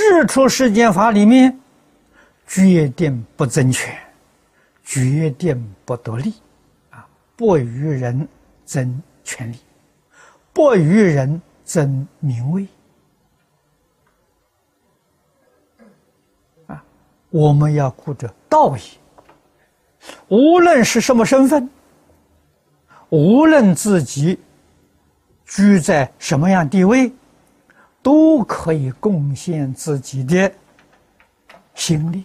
世出世间法里面，决定不争权，决定不得利，啊，不与人争权利，不与人争名位，啊，我们要顾着道义，无论是什么身份，无论自己居在什么样地位。都可以贡献自己的心力，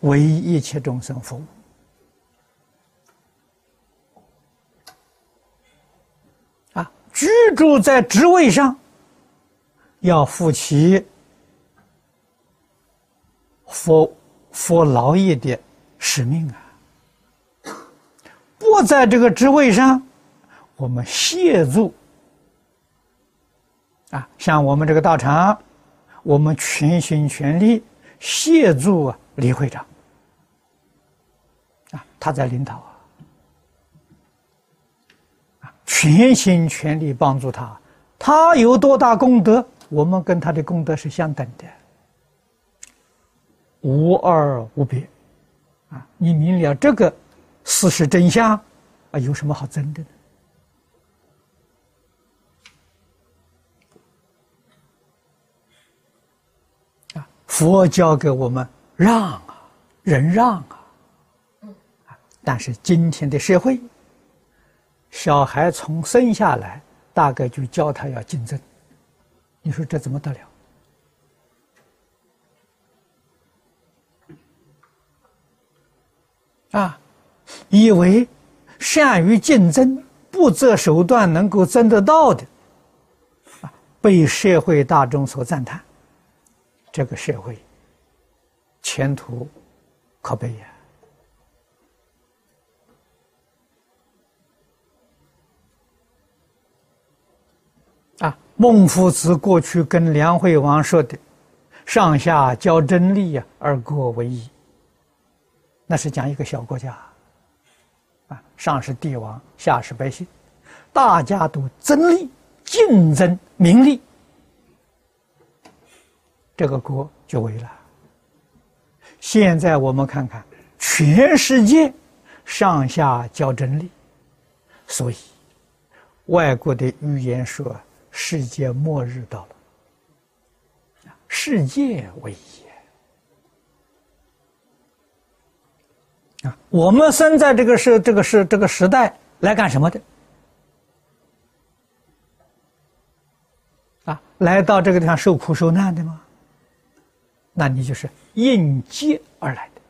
为一切众生服务。啊，居住在职位上，要负起佛佛劳役的使命啊！不在这个职位上，我们协助。啊，像我们这个道场，我们全心全力协助李会长。啊，他在领导啊，啊，全心全力帮助他。他有多大功德，我们跟他的功德是相等的，无二无别。啊，你明了这个事实真相，啊，有什么好争的呢？佛教给我们让啊，忍让啊，但是今天的社会，小孩从生下来，大概就教他要竞争，你说这怎么得了？啊，以为善于竞争、不择手段能够争得到的，啊，被社会大众所赞叹。这个社会前途可悲呀！啊，孟夫子过去跟梁惠王说的“上下交真利呀，而国为一”，那是讲一个小国家，啊，上是帝王，下是百姓，大家都争利、竞争名利。这个国就危了。现在我们看看，全世界上下交真理，所以外国的预言说世界末日到了，世界危也啊！我们生在这个时这个时这个时代来干什么的？啊，来到这个地方受苦受难的吗？那你就是应接而来的。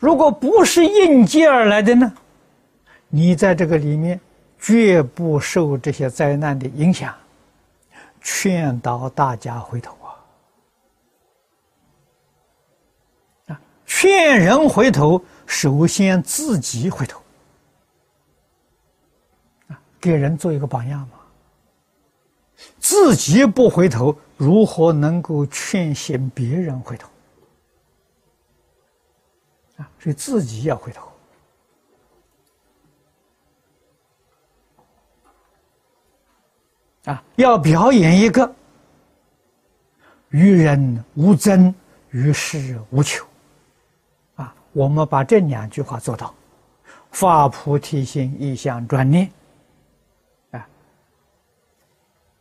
如果不是应接而来的呢？你在这个里面绝不受这些灾难的影响，劝导大家回头啊！啊，劝人回头，首先自己回头啊，给人做一个榜样嘛。自己不回头，如何能够劝醒别人回头？啊，所以自己要回头。啊，要表演一个与人无争，与世无求。啊，我们把这两句话做到，发菩提心，一向专念。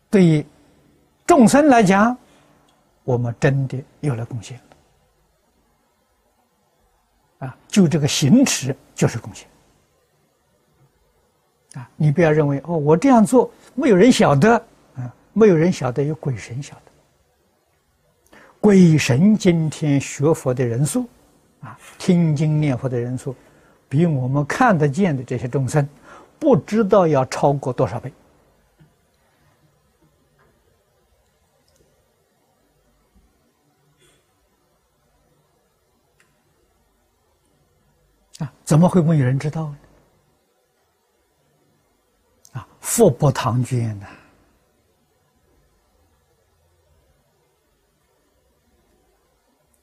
对于众生来讲，我们真的有了贡献啊！就这个行持就是贡献啊！你不要认为哦，我这样做没有人晓得啊，没有人晓得，有鬼神晓得。鬼神今天学佛的人数啊，听经念佛的人数，比我们看得见的这些众生，不知道要超过多少倍。啊，怎么会没有人知道呢？啊，富不唐捐呐！